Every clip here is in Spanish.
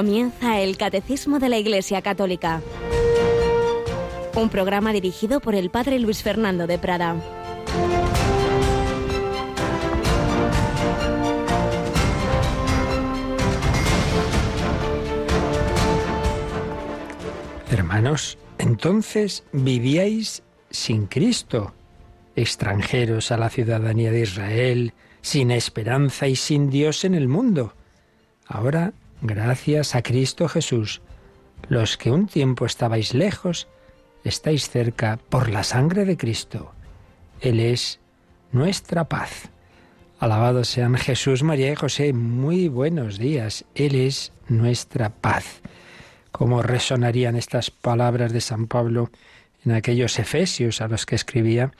Comienza el Catecismo de la Iglesia Católica, un programa dirigido por el Padre Luis Fernando de Prada. Hermanos, entonces vivíais sin Cristo, extranjeros a la ciudadanía de Israel, sin esperanza y sin Dios en el mundo. Ahora, gracias a Cristo Jesús, los que un tiempo estabais lejos, estáis cerca por la sangre de Cristo. Él es nuestra paz. Alabados sean Jesús, María y José. Muy buenos días. Él es nuestra paz. ¿Cómo resonarían estas palabras de San Pablo en aquellos efesios a los que escribía?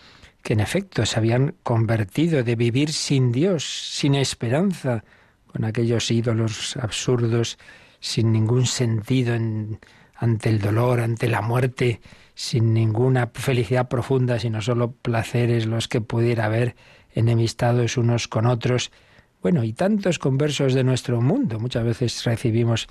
que en efecto se habían convertido de vivir sin Dios, sin esperanza, con aquellos ídolos absurdos, sin ningún sentido ante el dolor, ante la muerte, sin ninguna felicidad profunda, sino solo placeres los que pudiera haber, enemistados unos con otros. Bueno, y tantos conversos de nuestro mundo. Muchas veces recibimos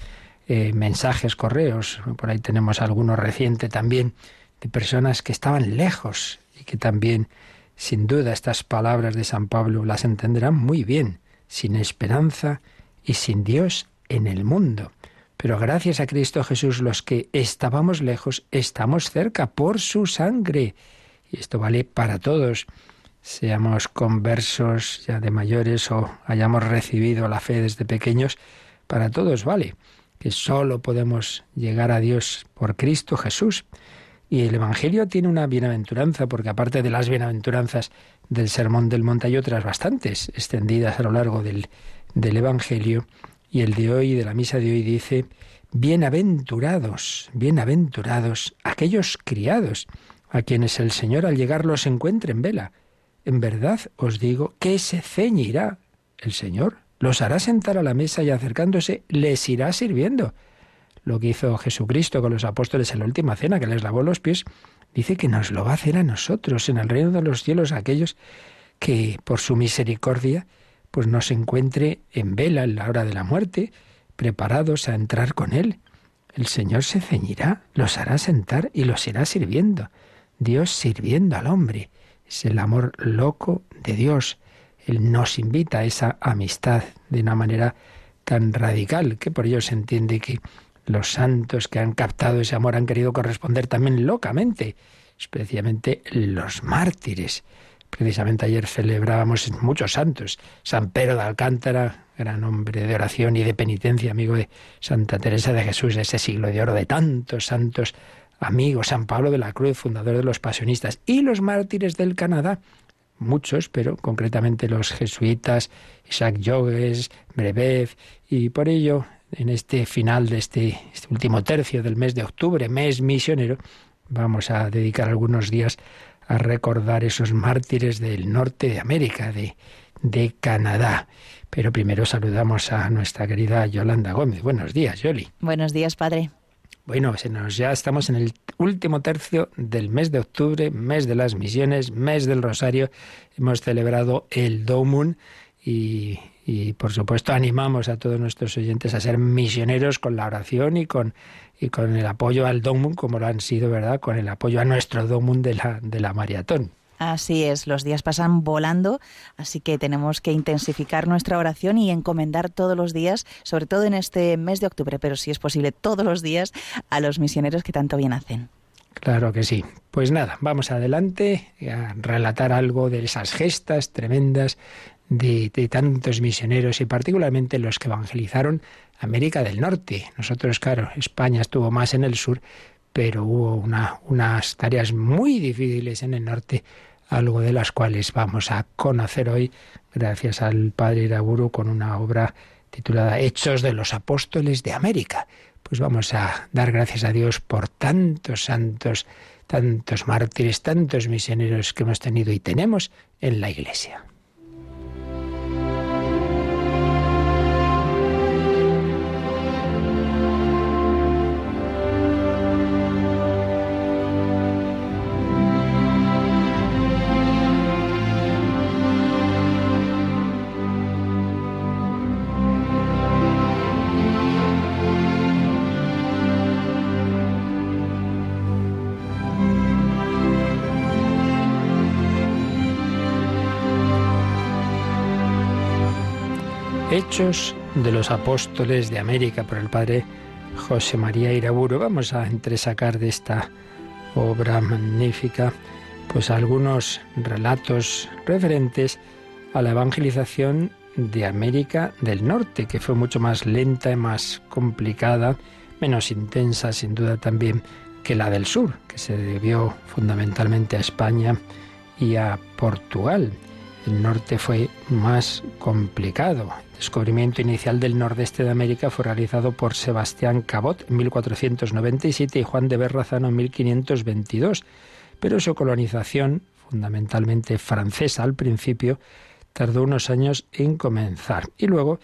eh, mensajes, correos, por ahí tenemos alguno reciente también, de personas que estaban lejos y que también, sin duda, estas palabras de San Pablo las entenderán muy bien, sin esperanza y sin Dios en el mundo. Pero gracias a Cristo Jesús los que estábamos lejos, estamos cerca por su sangre. Y esto vale para todos, seamos conversos ya de mayores o hayamos recibido la fe desde pequeños, para todos vale, que solo podemos llegar a Dios por Cristo Jesús. Y el Evangelio tiene una bienaventuranza, porque aparte de las bienaventuranzas del Sermón del Monte hay otras bastantes extendidas a lo largo del, del Evangelio. Y el de hoy, de la misa de hoy, dice, bienaventurados, bienaventurados aquellos criados a quienes el Señor al llegar los encuentre en vela. En verdad os digo que se ceñirá el Señor, los hará sentar a la mesa y acercándose les irá sirviendo lo que hizo Jesucristo con los apóstoles en la última cena, que les lavó los pies, dice que nos lo va a hacer a nosotros en el reino de los cielos, aquellos que por su misericordia pues nos encuentre en vela en la hora de la muerte, preparados a entrar con Él. El Señor se ceñirá, los hará sentar y los irá sirviendo. Dios sirviendo al hombre. Es el amor loco de Dios. Él nos invita a esa amistad de una manera tan radical que por ello se entiende que los santos que han captado ese amor han querido corresponder también locamente, especialmente los mártires. Precisamente ayer celebrábamos muchos santos. San Pedro de Alcántara, gran hombre de oración y de penitencia, amigo de Santa Teresa de Jesús, ese siglo de oro de tantos santos amigos. San Pablo de la Cruz, fundador de los pasionistas. Y los mártires del Canadá, muchos, pero concretamente los jesuitas, Isaac Jogues, Brebev, y por ello en este final de este, este, último tercio del mes de octubre, mes misionero, vamos a dedicar algunos días a recordar esos mártires del norte de América, de, de Canadá. Pero primero saludamos a nuestra querida Yolanda Gómez. Buenos días, Yoli. Buenos días, padre. Bueno, se nos, ya estamos en el último tercio del mes de octubre, mes de las misiones, mes del Rosario. Hemos celebrado el Domun y, y por supuesto animamos a todos nuestros oyentes a ser misioneros con la oración y con, y con el apoyo al Domum, como lo han sido, ¿verdad? Con el apoyo a nuestro Domum de la, de la maratón. Así es, los días pasan volando, así que tenemos que intensificar nuestra oración y encomendar todos los días, sobre todo en este mes de octubre, pero si es posible todos los días, a los misioneros que tanto bien hacen. Claro que sí. Pues nada, vamos adelante a relatar algo de esas gestas tremendas de, tantos misioneros y particularmente los que evangelizaron América del Norte. Nosotros, claro, España estuvo más en el sur, pero hubo una, unas tareas muy difíciles en el norte, algo de las cuales vamos a conocer hoy gracias al padre Iraburu con una obra titulada Hechos de los Apóstoles de América. Pues vamos a dar gracias a Dios por tantos santos, tantos mártires, tantos misioneros que hemos tenido y tenemos en la Iglesia. Hechos de los Apóstoles de América por el padre José María Iraburo. Vamos a entresacar de esta obra magnífica pues algunos relatos referentes a la evangelización de América del Norte, que fue mucho más lenta y más complicada, menos intensa sin duda también que la del sur, que se debió fundamentalmente a España y a Portugal. El norte fue más complicado. El descubrimiento inicial del nordeste de América fue realizado por Sebastián Cabot en 1497 y Juan de Berrazano en 1522, pero su colonización, fundamentalmente francesa al principio, tardó unos años en comenzar. Y luego,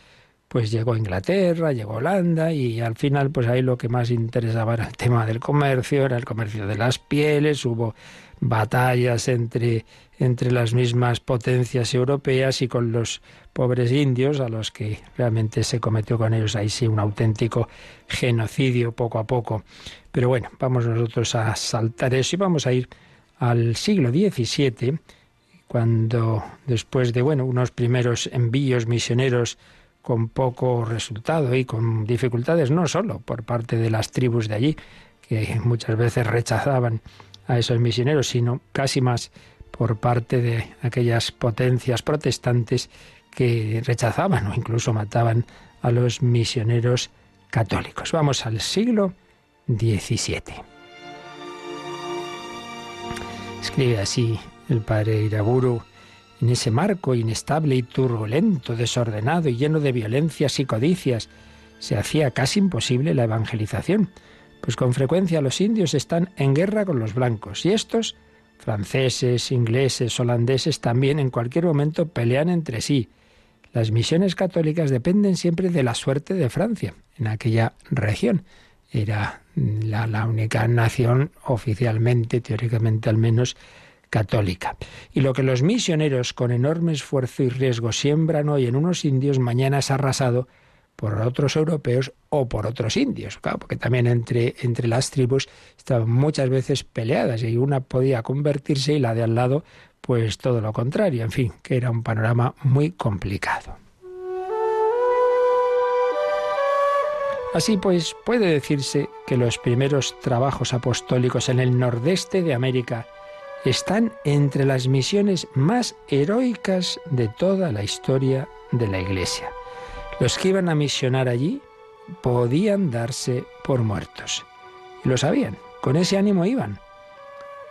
pues llegó Inglaterra, llegó Holanda y al final, pues ahí lo que más interesaba era el tema del comercio, era el comercio de las pieles, hubo batallas entre, entre las mismas potencias europeas y con los pobres indios, a los que realmente se cometió con ellos ahí sí un auténtico genocidio poco a poco. Pero bueno, vamos nosotros a saltar eso y vamos a ir al siglo XVII, cuando después de bueno, unos primeros envíos misioneros con poco resultado y con dificultades no solo por parte de las tribus de allí, que muchas veces rechazaban a esos misioneros, sino casi más por parte de aquellas potencias protestantes que rechazaban o incluso mataban a los misioneros católicos. Vamos al siglo XVII. Escribe así el padre Iraburu en ese marco inestable y turbulento, desordenado y lleno de violencias y codicias, se hacía casi imposible la evangelización, pues con frecuencia los indios están en guerra con los blancos y estos, franceses, ingleses, holandeses, también en cualquier momento pelean entre sí. Las misiones católicas dependen siempre de la suerte de Francia en aquella región. Era la, única nación oficialmente, teóricamente al menos, católica. Y lo que los misioneros con enorme esfuerzo y riesgo siembran hoy en unos indios, mañana es arrasado por otros europeos o por otros indios, claro, porque también entre, entre las tribus estaban muchas veces peleadas y una podía convertirse y la de al lado pues todo lo contrario, en fin, que era un panorama muy complicado. Así pues, puede decirse que los primeros trabajos apostólicos en el nordeste de América están entre las misiones más heroicas de toda la historia de la Iglesia. Los que iban a misionar allí podían darse por muertos. Y lo sabían, con ese ánimo iban.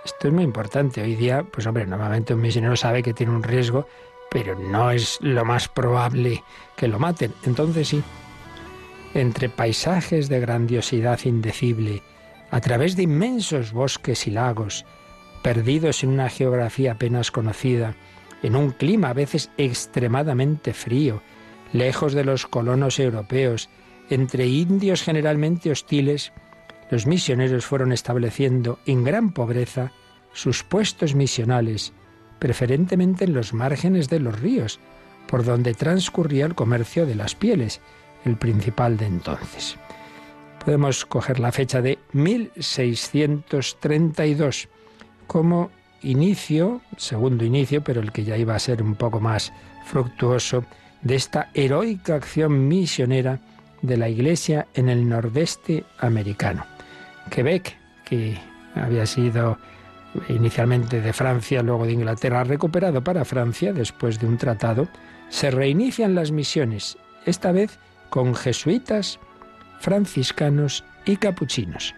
Esto es muy importante. Hoy día, pues hombre, normalmente un misionero sabe que tiene un riesgo, pero no es lo más probable que lo maten. Entonces sí, entre paisajes de grandiosidad indecible, a través de inmensos bosques y lagos, perdidos en una geografía apenas conocida, en un clima a veces extremadamente frío, lejos de los colonos europeos, entre indios generalmente hostiles, los misioneros fueron estableciendo en gran pobreza sus puestos misionales, preferentemente en los márgenes de los ríos, por donde transcurría el comercio de las pieles, el principal de entonces. Podemos coger la fecha de 1632 como inicio, segundo inicio, pero el que ya iba a ser un poco más fructuoso, de esta heroica acción misionera de la Iglesia en el nordeste americano. Quebec, que había sido inicialmente de Francia, luego de Inglaterra, recuperado para Francia después de un tratado, se reinician las misiones, esta vez con jesuitas, franciscanos y capuchinos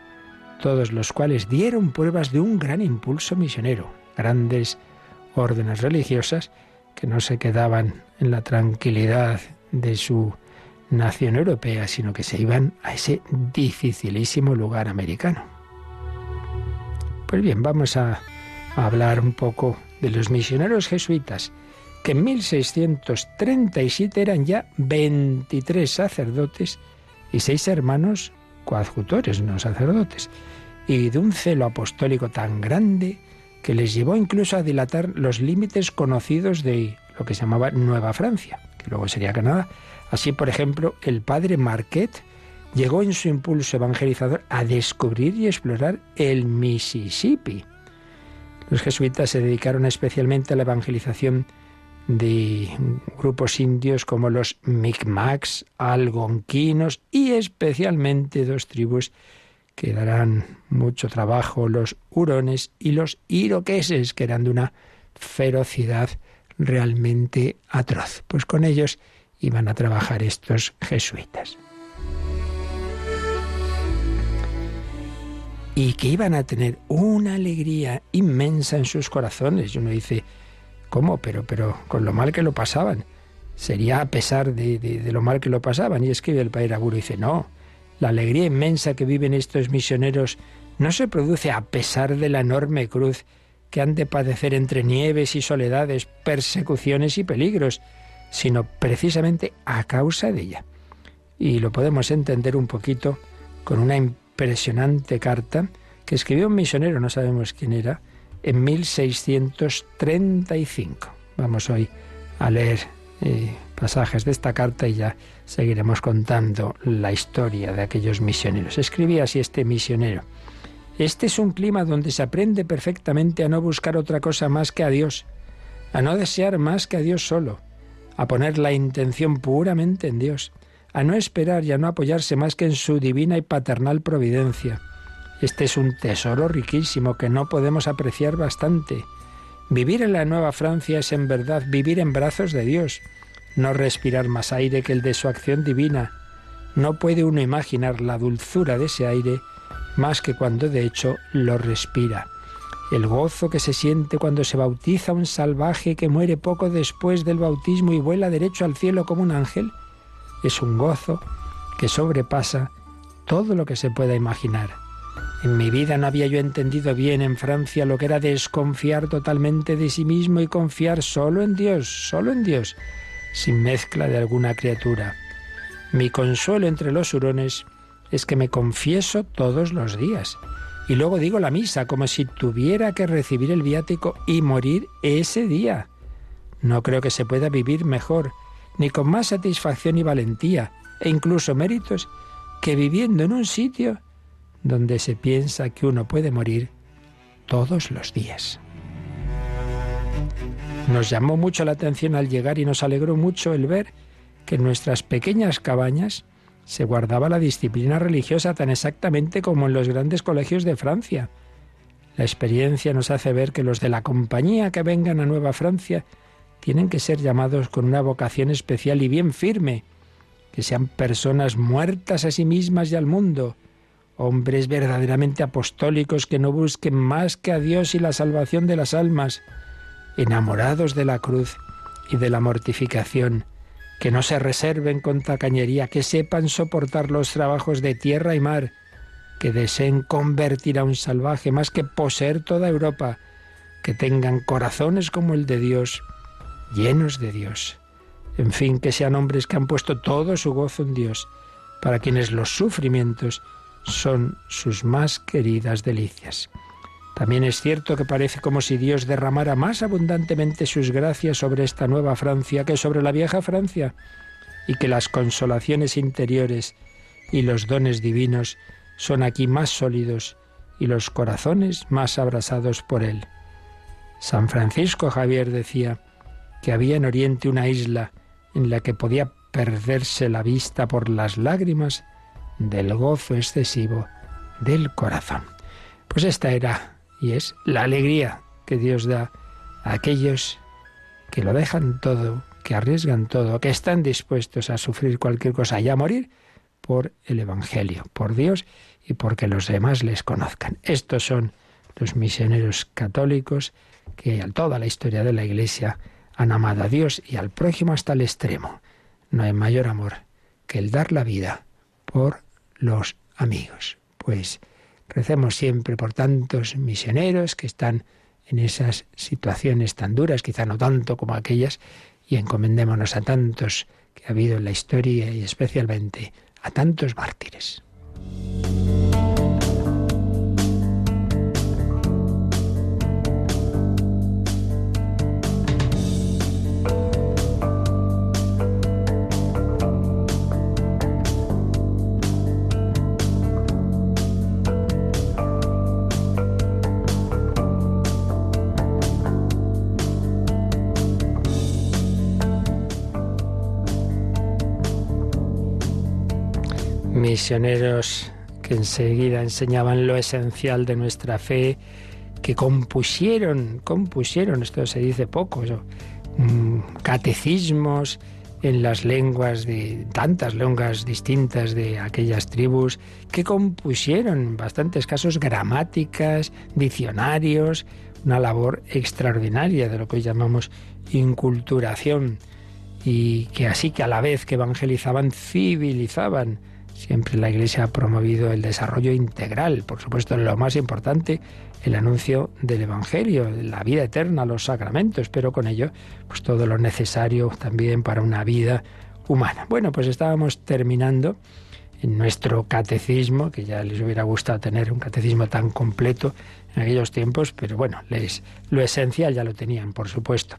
todos los cuales dieron pruebas de un gran impulso misionero, grandes órdenes religiosas que no se quedaban en la tranquilidad de su nación europea, sino que se iban a ese dificilísimo lugar americano. Pues bien, vamos a, hablar un poco de los misioneros jesuitas, que en 1637 eran ya 23 sacerdotes y seis hermanos coadjutores, no sacerdotes, y de un celo apostólico tan grande que les llevó incluso a dilatar los límites conocidos de lo que se llamaba Nueva Francia, que luego sería Canadá. Así, por ejemplo, el padre Marquette llegó en su impulso evangelizador a descubrir y explorar el Mississippi. Los jesuitas se dedicaron especialmente a la evangelización de grupos indios como los Micmacs, algonquinos y especialmente dos tribus que darán mucho trabajo, los hurones y los iroqueses, que eran de una ferocidad realmente atroz. Pues con ellos iban a trabajar estos jesuitas. Y que iban a tener una alegría inmensa en sus corazones. Y uno dice, ¿cómo? Pero, pero con lo mal que lo pasaban. Sería a pesar de, lo mal que lo pasaban. Y escribe el Padre Aguro y dice, no, la alegría inmensa que viven estos misioneros no se produce a pesar de la enorme cruz que han de padecer entre nieves y soledades, persecuciones y peligros, sino precisamente a causa de ella. Y lo podemos entender un poquito con una impresionante carta que escribió un misionero, no sabemos quién era, en 1635. Vamos hoy a leer eh, pasajes de esta carta y ya seguiremos contando la historia de aquellos misioneros. Escribía así este misionero. Este es un clima donde se aprende perfectamente a no buscar otra cosa más que a Dios, a no desear más que a Dios solo, a poner la intención puramente en Dios, a no esperar y a no apoyarse más que en su divina y paternal providencia. Este es un tesoro riquísimo que no podemos apreciar bastante. Vivir en la Nueva Francia es en verdad vivir en brazos de Dios, no respirar más aire que el de su acción divina. No puede uno imaginar la dulzura de ese aire más que cuando de hecho lo respira. El gozo que se siente cuando se bautiza un salvaje que muere poco después del bautismo y vuela derecho al cielo como un ángel es un gozo que sobrepasa todo lo que se pueda imaginar. En mi vida no había yo entendido bien en Francia lo que era desconfiar totalmente de sí mismo y confiar solo en Dios, solo en Dios sin mezcla de alguna criatura. Mi consuelo entre los hurones es que me confieso todos los días y luego digo la misa como si tuviera que recibir el viático y morir ese día. No creo que se pueda vivir mejor, ni con más satisfacción y valentía, e incluso méritos, que viviendo en un sitio donde se piensa que uno puede morir todos los días. Nos llamó mucho la atención al llegar y nos alegró mucho el ver que en nuestras pequeñas cabañas se guardaba la disciplina religiosa tan exactamente como en los grandes colegios de Francia. La experiencia nos hace ver que los de la compañía que vengan a Nueva Francia tienen que ser llamados con una vocación especial y bien firme, que sean personas muertas a sí mismas y al mundo, hombres verdaderamente apostólicos que no busquen más que a Dios y la salvación de las almas, enamorados de la cruz y de la mortificación, que no se reserven con tacañería, que sepan soportar los trabajos de tierra y mar, que deseen convertir a un salvaje más que poseer toda Europa, que tengan corazones como el de Dios, llenos de Dios. En fin, que sean hombres que han puesto todo su gozo en Dios, para quienes los sufrimientos son sus más queridas delicias. También es cierto que parece como si Dios derramara más abundantemente sus gracias sobre esta nueva Francia que sobre la vieja Francia, y que las consolaciones interiores y los dones divinos son aquí más sólidos y los corazones más abrasados por Él. San Francisco Javier decía que había en Oriente una isla en la que podía perderse la vista por las lágrimas del gozo excesivo del corazón. Pues esta era y es la alegría que Dios da a aquellos que lo dejan todo, que arriesgan todo, que están dispuestos a sufrir cualquier cosa y a morir por el Evangelio, por Dios y porque los demás les conozcan. Estos son los misioneros católicos que a toda la historia de la Iglesia han amado a Dios y al prójimo hasta el extremo. No hay mayor amor que el dar la vida por los amigos. Pues Recemos siempre por tantos misioneros que están en esas situaciones tan duras, quizá no tanto como aquellas, y encomendémonos a tantos que ha habido en la historia y especialmente a tantos mártires. Misioneros que enseguida enseñaban lo esencial de nuestra fe, que compusieron, compusieron, esto se dice poco, mm, catecismos en las lenguas de tantas lenguas distintas de aquellas tribus, que compusieron en bastantes casos gramáticas, diccionarios, una labor extraordinaria de lo que hoy llamamos inculturación y que así que a la vez que evangelizaban, civilizaban. Siempre la Iglesia ha promovido el desarrollo integral, por supuesto lo más importante, el anuncio del Evangelio, la vida eterna, los sacramentos, pero con ello pues todo lo necesario también para una vida humana. Bueno, pues estábamos terminando en nuestro catecismo, que ya les hubiera gustado tener un catecismo tan completo en aquellos tiempos, pero bueno, les, lo esencial ya lo tenían, por supuesto.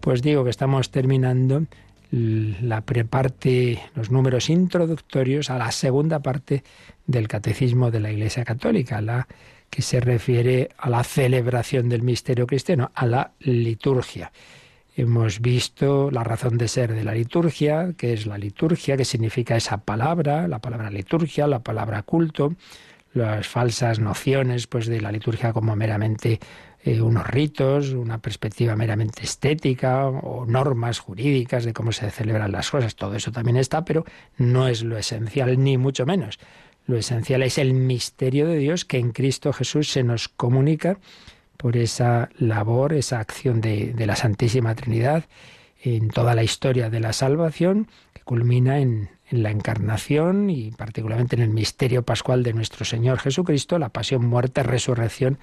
Pues digo que estamos terminando la preparte, los números introductorios a la segunda parte del catecismo de la Iglesia Católica, la que se refiere a la celebración del misterio cristiano, a la liturgia. Hemos visto la razón de ser de la liturgia, que es la liturgia, que significa esa palabra, la palabra liturgia, la palabra culto, las falsas nociones pues de la liturgia como meramente eh, unos ritos, una perspectiva meramente estética o normas jurídicas de cómo se celebran las cosas. Todo eso también está, pero no es lo esencial, ni mucho menos. Lo esencial es el misterio de Dios que en Cristo Jesús se nos comunica por esa labor, esa acción de, de la Santísima Trinidad en toda la historia de la salvación, que culmina en, en la encarnación y particularmente en el misterio pascual de nuestro Señor Jesucristo, la pasión, muerte, resurrección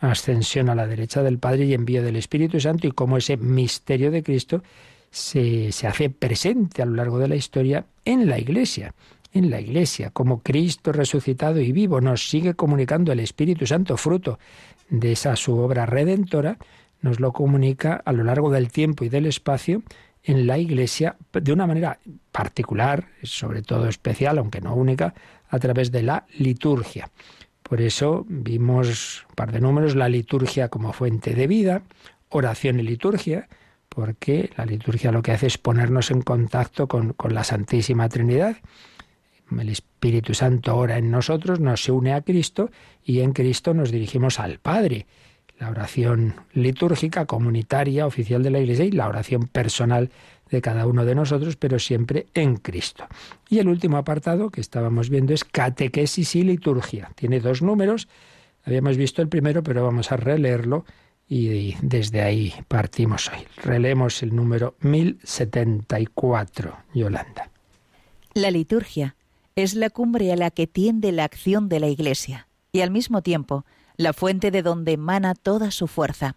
ascensión a la derecha del Padre y envío del Espíritu Santo y cómo ese misterio de Cristo se, se hace presente a lo largo de la historia en la Iglesia en la Iglesia, como Cristo resucitado y vivo nos sigue comunicando el Espíritu Santo, fruto de esa su obra redentora, nos lo comunica a lo largo del tiempo y del espacio en la Iglesia de una manera particular, sobre todo especial, aunque no única, a través de la liturgia. Por eso vimos un par de números, la liturgia como fuente de vida, oración y liturgia, porque la liturgia lo que hace es ponernos en contacto con, con la Santísima Trinidad. El Espíritu Santo ora en nosotros, nos une a Cristo y en Cristo nos dirigimos al Padre. La oración litúrgica, comunitaria, oficial de la Iglesia y la oración personal de cada uno de nosotros, pero siempre en Cristo. Y el último apartado que estábamos viendo es catequesis y liturgia. Tiene dos números. Habíamos visto el primero, pero vamos a releerlo y desde ahí partimos hoy. Releemos el número 1074, Yolanda. La liturgia es la cumbre a la que tiende la acción de la Iglesia y al mismo tiempo la fuente de donde emana toda su fuerza.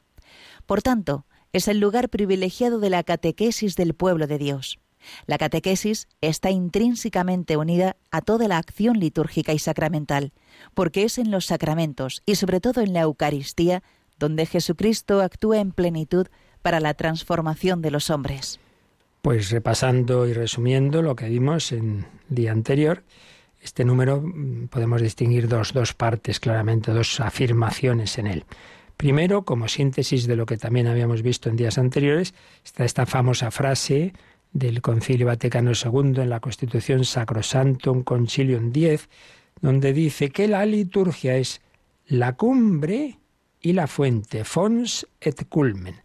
Por tanto, es el lugar privilegiado de la catequesis del pueblo de Dios. La catequesis está intrínsecamente unida a toda la acción litúrgica y sacramental, porque es en los sacramentos y sobre todo en la Eucaristía donde Jesucristo actúa en plenitud para la transformación de los hombres. Pues repasando y resumiendo lo que vimos en el día anterior, este número mm, podemos distinguir dos, dos partes claramente, dos afirmaciones en él. Primero, como síntesis de lo que también habíamos visto en días anteriores, está esta famosa frase del Concilio Vaticano II en la Constitución Sacrosantum Concilium X, donde dice que la liturgia es la cumbre y la fuente, fons et culmen,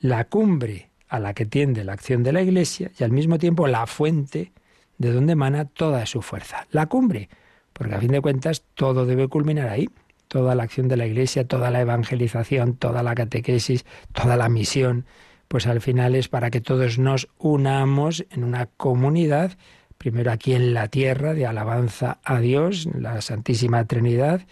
la cumbre a la que tiende la acción de la Iglesia y al mismo tiempo la fuente de donde emana toda su fuerza. La cumbre, porque a fin de cuentas todo debe culminar ahí toda la acción de la Iglesia, toda la evangelización, toda la catequesis, toda la misión, pues al final es para que todos nos unamos en una comunidad, primero aquí en la tierra, de alabanza a Dios, la Santísima Trinidad,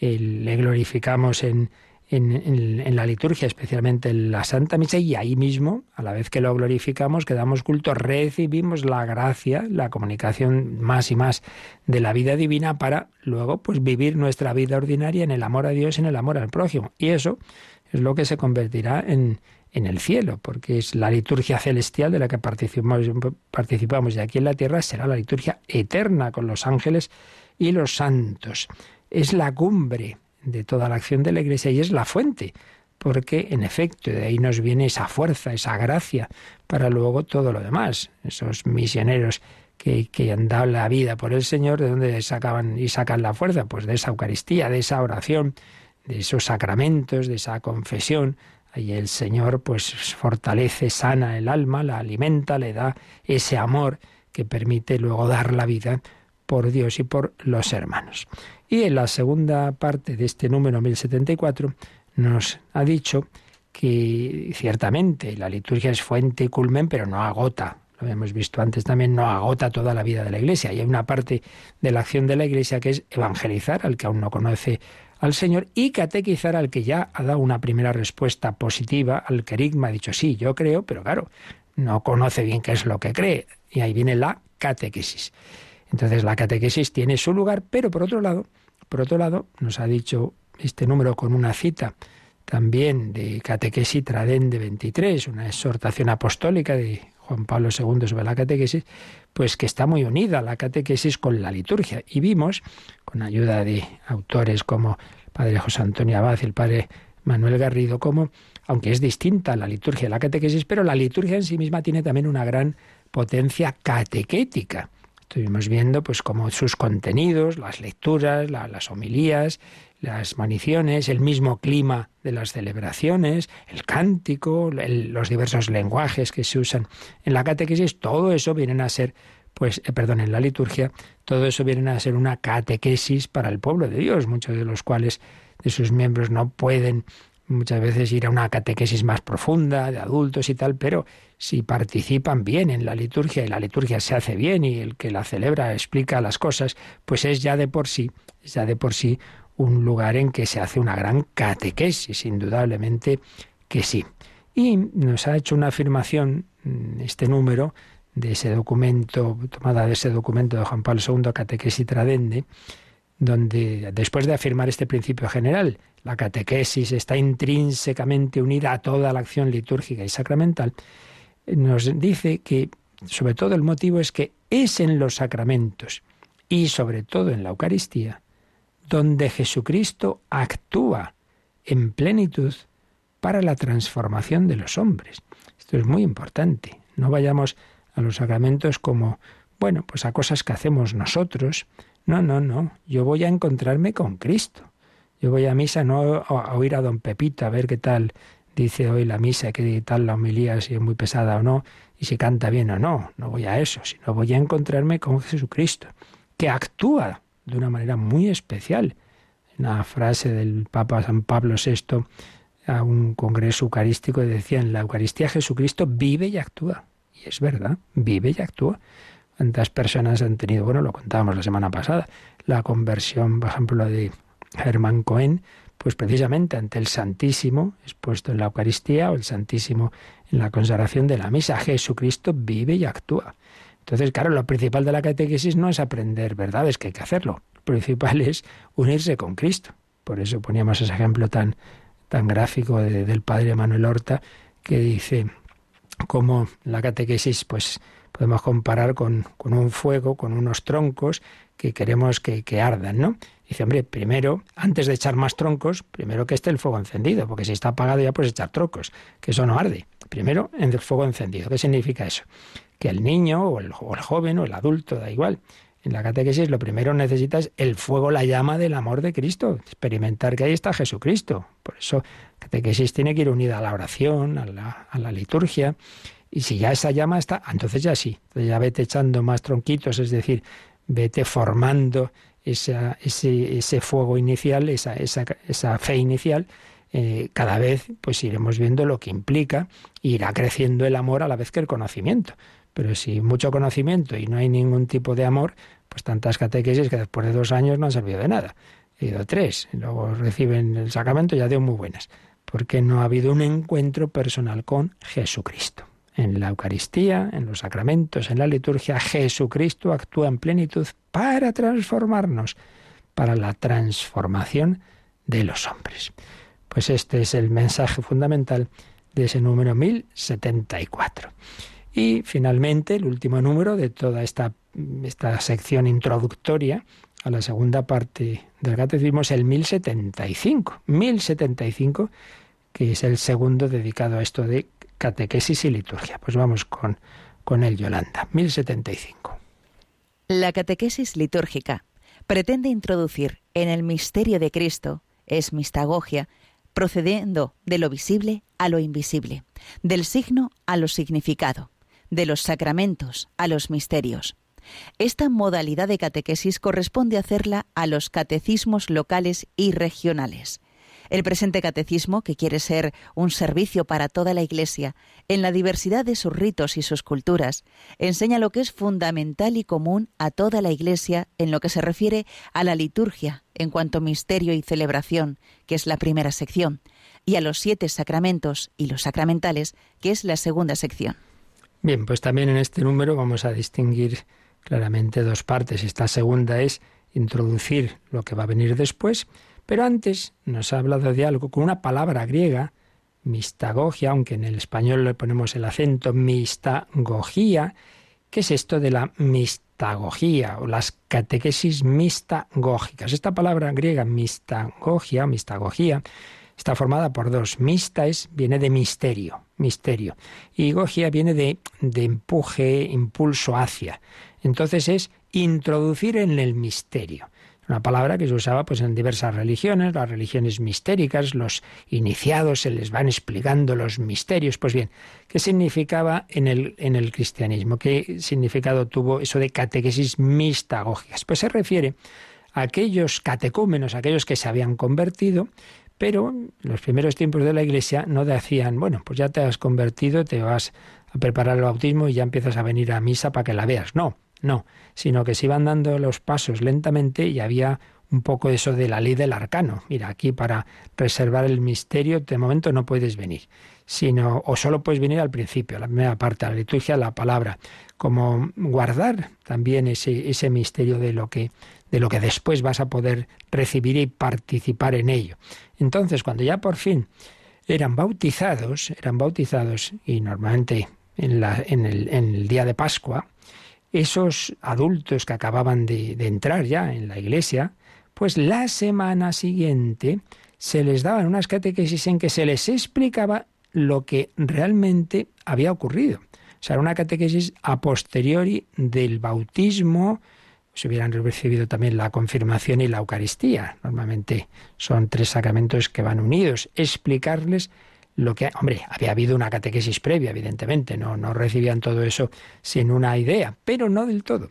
le glorificamos en, en, la liturgia, especialmente en la Santa Misa, y ahí mismo, a la vez que lo glorificamos, que damos culto, recibimos la gracia, la comunicación más y más de la vida divina para luego pues vivir nuestra vida ordinaria en el amor a Dios, en el amor al prójimo. Y eso es lo que se convertirá en, en el cielo, porque es la liturgia celestial de la que participamos, participamos y aquí en la tierra será la liturgia eterna con los ángeles y los santos. Es la cumbre de toda la acción de la Iglesia y es la fuente, porque en efecto de ahí nos viene esa fuerza, esa gracia para luego todo lo demás. Esos misioneros que, que han dado la vida por el Señor, ¿de dónde sacaban y sacan la fuerza? Pues de esa Eucaristía, de esa oración, de esos sacramentos, de esa confesión. Ahí el Señor pues fortalece, sana el alma, la alimenta, le da ese amor que permite luego dar la vida por Dios y por los hermanos. Y en la segunda parte de este número 1074 nos ha dicho que ciertamente la liturgia es fuente y culmen, pero no agota. Lo hemos visto antes también, no agota toda la vida de la Iglesia. Y hay una parte de la acción de la Iglesia que es evangelizar al que aún no conoce al Señor y catequizar al que ya ha dado una primera respuesta positiva, al querigma, ha dicho sí, yo creo, pero claro, no conoce bien qué es lo que cree. Y ahí viene la catequesis. Entonces la catequesis tiene su lugar, pero por otro lado, por otro lado, nos ha dicho este número con una cita también de Catequesis Tradende 23, una exhortación apostólica de Juan Pablo II sobre la catequesis, pues que está muy unida la catequesis con la liturgia. Y vimos, con ayuda de autores como el padre José Antonio Abad y el padre Manuel Garrido, como, aunque es distinta la liturgia y la catequesis, pero la liturgia en sí misma tiene también una gran potencia catequética. Estuvimos viendo pues como sus contenidos, las lecturas, las homilías, las maniciones, el mismo clima de las celebraciones, el cántico, los diversos lenguajes que se usan en la catequesis, todo eso vienen a ser, pues, eh, perdón, en la liturgia, todo eso viene a ser una catequesis para el pueblo de Dios, muchos de los cuales de sus miembros no pueden muchas veces ir a una catequesis más profunda de adultos y tal, pero si participan bien en la liturgia y la liturgia se hace bien y el que la celebra explica las cosas, pues es ya de por sí, ya de por sí un lugar en que se hace una gran catequesis, indudablemente que sí. Y nos ha hecho una afirmación, mm, este número, de ese documento, tomada de ese documento de Juan Pablo II, Catequesis Tradende, donde después de afirmar este principio general, la catequesis está intrínsecamente unida a toda la acción litúrgica y sacramental, nos dice que sobre todo el motivo es que es en los sacramentos y sobre todo en la Eucaristía donde Jesucristo actúa en plenitud para la transformación de los hombres. Esto es muy importante. No vayamos a los sacramentos como, bueno, pues a cosas que hacemos nosotros. No, no, no. Yo voy a encontrarme con Cristo. Yo voy a misa no a oír a don Pepito, a ver qué tal dice hoy la misa, qué tal la homilía, si es muy pesada o no, y si canta bien o no. No voy a eso, sino voy a encontrarme con Jesucristo, que actúa de una manera muy especial. Una frase del Papa San Pablo VI a un congreso eucarístico decía, en la Eucaristía Jesucristo vive y actúa. Y es verdad, vive y actúa. ¿Cuántas personas han tenido, bueno, lo contábamos la semana pasada, la conversión, por ejemplo, de Germán Cohen, pues precisamente ante el Santísimo expuesto en la Eucaristía o el Santísimo en la consagración de la misa, Jesucristo vive y actúa. Entonces, claro, lo principal de la catequesis no es aprender verdades, que hay que hacerlo. Lo principal es unirse con Cristo. Por eso poníamos ese ejemplo tan, tan gráfico del padre Manuel Horta, que dice cómo la catequesis, pues podemos comparar con, con un fuego, con unos troncos que queremos que, que ardan, ¿no? Dice, hombre, primero, antes de echar más troncos, primero que esté el fuego encendido, porque si está apagado ya puedes echar troncos, que eso no arde. Primero, en el fuego encendido. ¿Qué significa eso? que el niño o el, joven o el adulto, da igual. En la catequesis lo primero necesitas el fuego, la llama del amor de Cristo, experimentar que ahí está Jesucristo. Por eso catequesis tiene que ir unida a la oración, a la, a la liturgia. Y si ya esa llama está, entonces ya sí, ya vete echando más tronquitos, es decir, vete formando ese, ese fuego inicial, esa, esa, esa fe inicial, eh, cada vez pues iremos viendo lo que implica, irá creciendo el amor a la vez que el conocimiento. Pero si mucho conocimiento y no hay ningún tipo de amor, pues tantas catequesis que después de dos años no han servido de nada. He ido tres, y luego reciben el sacramento ya dio muy buenas, porque no ha habido un encuentro personal con Jesucristo. En la Eucaristía, en los sacramentos, en la liturgia, Jesucristo actúa en plenitud para transformarnos, para la transformación de los hombres. Pues este es el mensaje fundamental de ese número 1074. Y finalmente, el último número de toda esta, esta sección introductoria a la segunda parte del catecismo es el 1075. 1075, que es el segundo dedicado a esto de catequesis y liturgia. Pues vamos con, él, Yolanda. 1075. La catequesis litúrgica pretende introducir en el misterio de Cristo, es mistagogia, procediendo de lo visible a lo invisible, del signo a lo significado, de los sacramentos a los misterios. Esta modalidad de catequesis corresponde hacerla a los catecismos locales y regionales. El presente catecismo, que quiere ser un servicio para toda la Iglesia, en la diversidad de sus ritos y sus culturas, enseña lo que es fundamental y común a toda la Iglesia en lo que se refiere a la liturgia, en cuanto misterio y celebración, que es la primera sección, y a los siete sacramentos y los sacramentales, que es la segunda sección. Bien, pues también en este número vamos a distinguir claramente dos partes. Esta segunda es introducir lo que va a venir después pero antes nos ha hablado de algo con una palabra griega, mistagogia, aunque en el español le ponemos el acento, mistagogía. ¿Qué es esto de la mistagogía o las catequesis mistagógicas? Esta palabra griega, mistagogia, mistagogía, está formada por dos. Mista viene de misterio, misterio. Y gogia viene de, de empuje, impulso hacia. Entonces es introducir en el misterio. Una palabra que se usaba pues en diversas religiones, las religiones mistéricas, los iniciados se les van explicando los misterios. Pues bien, ¿qué significaba en el, en el cristianismo? ¿Qué significado tuvo eso de catequesis mistagógicas? Pues se refiere a aquellos catecúmenos, aquellos que se habían convertido, pero en los primeros tiempos de la Iglesia no decían, bueno, pues ya te has convertido, te vas a preparar el bautismo y ya empiezas a venir a misa para que la veas. No, no, sino que se iban dando los pasos lentamente y había un poco eso de la ley del arcano. Mira, aquí para reservar el misterio, de momento no puedes venir, sino o solo puedes venir al principio, la primera parte, la liturgia, la palabra, como guardar también ese, ese misterio de lo que de lo que después vas a poder recibir y participar en ello. Entonces, cuando ya por fin eran bautizados, eran bautizados y normalmente en, la, en, el, en el día de Pascua, esos adultos que acababan de, entrar ya en la iglesia, pues la semana siguiente se les daban unas catequesis en que se les explicaba lo que realmente había ocurrido. O sea, una catequesis a posteriori del bautismo, se hubieran recibido también la confirmación y la Eucaristía. Normalmente son tres sacramentos que van unidos. Explicarles lo que, hombre, había habido una catequesis previa, evidentemente, no, no recibían todo eso sin una idea, pero no del todo.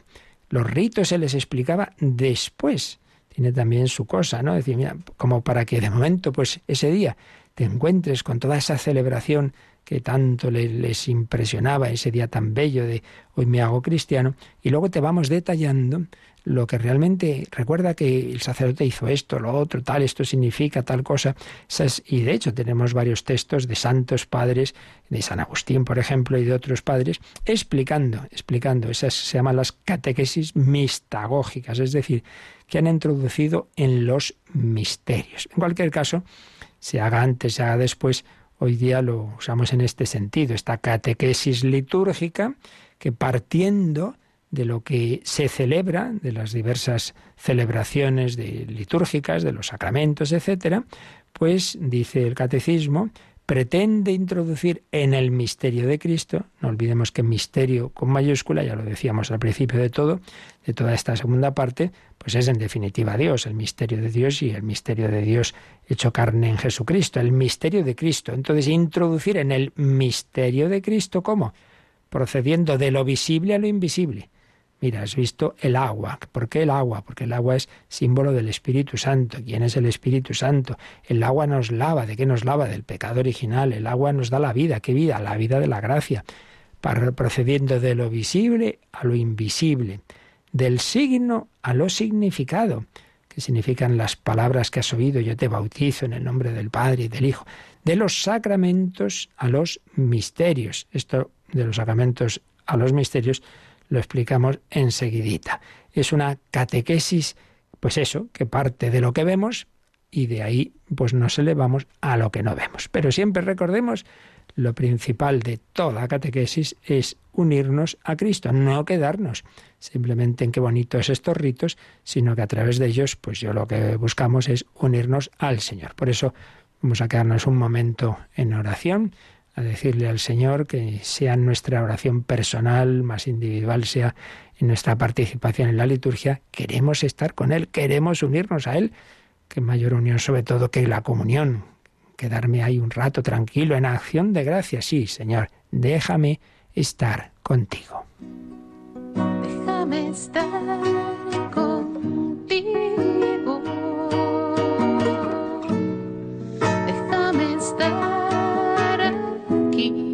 Los ritos se les explicaba después. Tiene también su cosa, ¿no? Decir, mira, como para que de momento, pues ese día te encuentres con toda esa celebración que tanto les, impresionaba, ese día tan bello de hoy me hago cristiano, y luego te vamos detallando lo que realmente recuerda que el sacerdote hizo esto, lo otro, tal, esto significa tal cosa. y de hecho tenemos varios textos de santos padres, de San Agustín, por ejemplo, y de otros padres, explicando, explicando. Esas se llaman las catequesis mistagógicas, es decir, que han introducido en los misterios. En cualquier caso, se haga antes, se haga después, hoy día lo usamos en este sentido, esta catequesis litúrgica que partiendo de lo que se celebra, de las diversas celebraciones de, litúrgicas, de los sacramentos, etcétera, pues dice el catecismo, pretende introducir en el misterio de Cristo, no olvidemos que misterio con mayúscula, ya lo decíamos al principio de todo, de toda esta segunda parte, pues es en definitiva Dios, el misterio de Dios y el misterio de Dios hecho carne en Jesucristo, el misterio de Cristo. Entonces, introducir en el misterio de Cristo, ¿cómo? Procediendo de lo visible a lo invisible Mira, has visto el agua. ¿Por qué el agua? Porque el agua es símbolo del Espíritu Santo. ¿Quién es el Espíritu Santo? El agua nos lava. ¿De qué nos lava? Del pecado original. El agua nos da la vida. ¿Qué vida? La vida de la gracia. Para, procediendo de lo visible a lo invisible. Del signo a lo significado. ¿Qué significan las palabras que has oído? Yo te bautizo en el nombre del Padre y del Hijo. De los sacramentos a los misterios. Esto de los sacramentos a los misterios lo explicamos enseguidita. Es una catequesis, pues eso, que parte de lo que vemos y de ahí pues nos elevamos a lo que no vemos. Pero siempre recordemos lo principal de toda catequesis es unirnos a Cristo, no quedarnos simplemente en qué bonitos estos ritos, sino que a través de ellos, pues yo lo que buscamos es unirnos al Señor. Por eso vamos a quedarnos un momento en oración a decirle al Señor que sea nuestra oración personal, más individual, sea en nuestra participación en la liturgia, queremos estar con Él, queremos unirnos a Él. Qué mayor unión sobre todo que la comunión. Quedarme ahí un rato tranquilo en acción de gracia. Sí, Señor, déjame estar contigo. Déjame estar aquí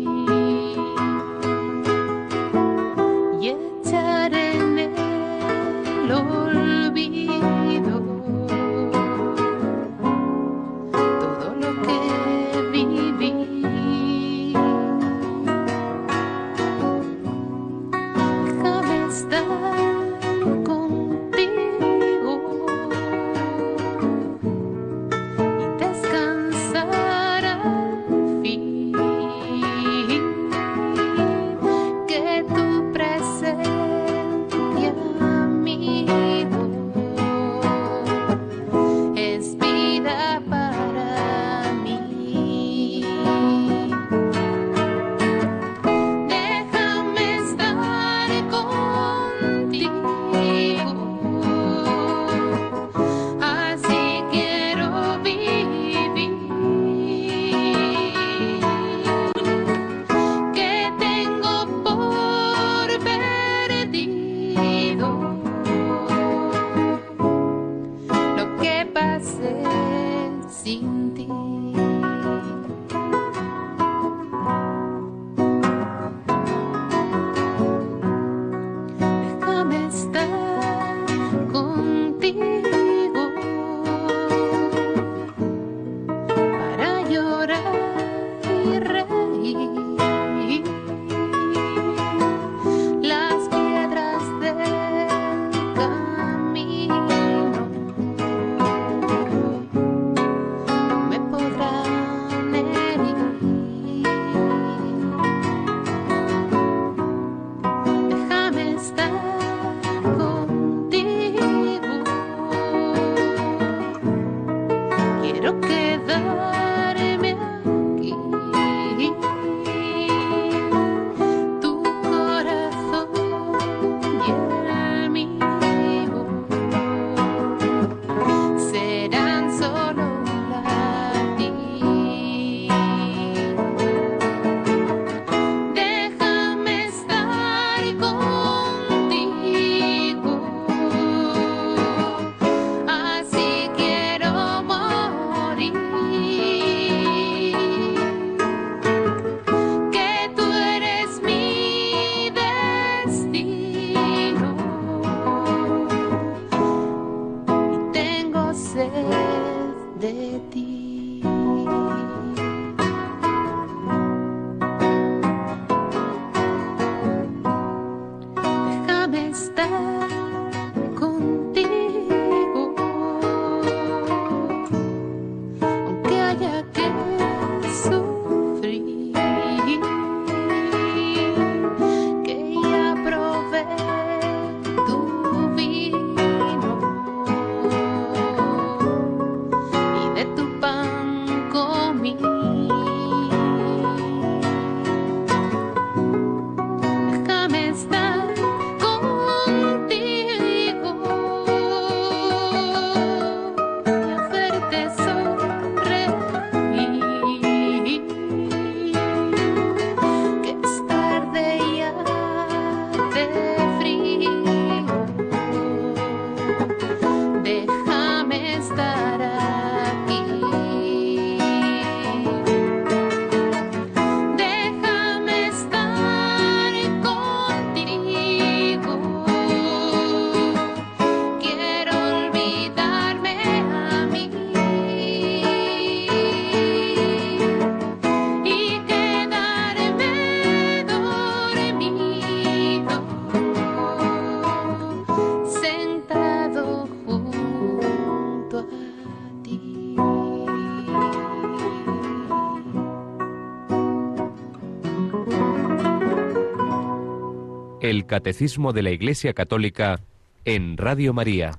Catecismo de la Iglesia Católica en Radio María.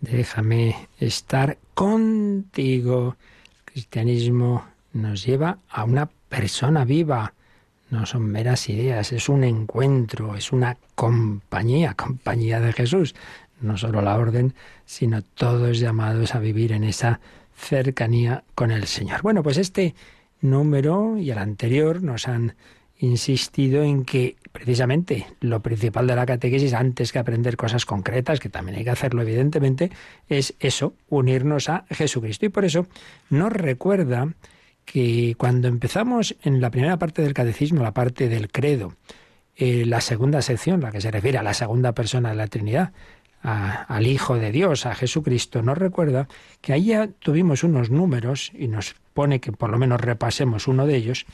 Déjame estar contigo. El cristianismo nos lleva a una persona viva, no son meras ideas, es un encuentro, es una compañía, compañía de Jesús. No solo la orden, sino todos llamados a vivir en esa cercanía con el Señor. Bueno, pues este número y el anterior nos han insistido en que precisamente lo principal de la catequesis, antes que aprender cosas concretas, que también hay que hacerlo evidentemente, es eso, unirnos a Jesucristo. Y por eso nos recuerda que cuando empezamos en la primera parte del catecismo, la parte del credo, eh, la segunda sección, la que se refiere a la segunda persona de la Trinidad, al Hijo de Dios, a Jesucristo, nos recuerda que ahí ya tuvimos unos números y nos pone que por lo menos repasemos uno de ellos,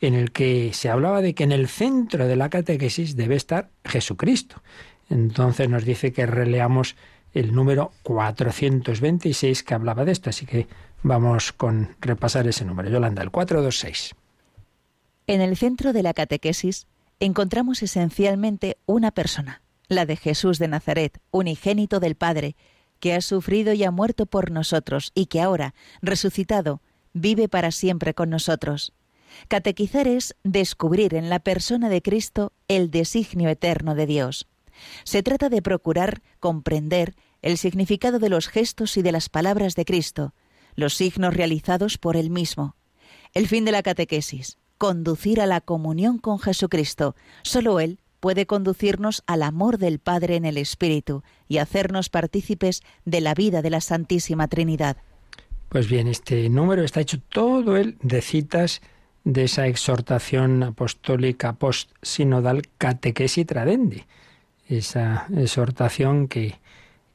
en el que se hablaba de que en el centro de la catequesis debe estar Jesucristo. Entonces nos dice que releamos el número 426 que hablaba de esto, así que Vamos con repasar ese número. Yolanda, el 426. En el centro de la catequesis encontramos esencialmente una persona, la de Jesús de Nazaret, unigénito del Padre, que ha sufrido y ha muerto por nosotros y que ahora, resucitado, vive para siempre con nosotros. Catequizar es descubrir en la persona de Cristo el designio eterno de Dios. Se trata de procurar comprender el significado de los gestos y de las palabras de Cristo, los signos realizados por él mismo. El fin de la catequesis, conducir a la comunión con Jesucristo. Solo Él puede conducirnos al amor del Padre en el Espíritu y hacernos partícipes de la vida de la Santísima Trinidad. Pues bien, este número está hecho todo él de citas de esa exhortación apostólica post-sinodal catequesis tradendi. Esa exhortación que,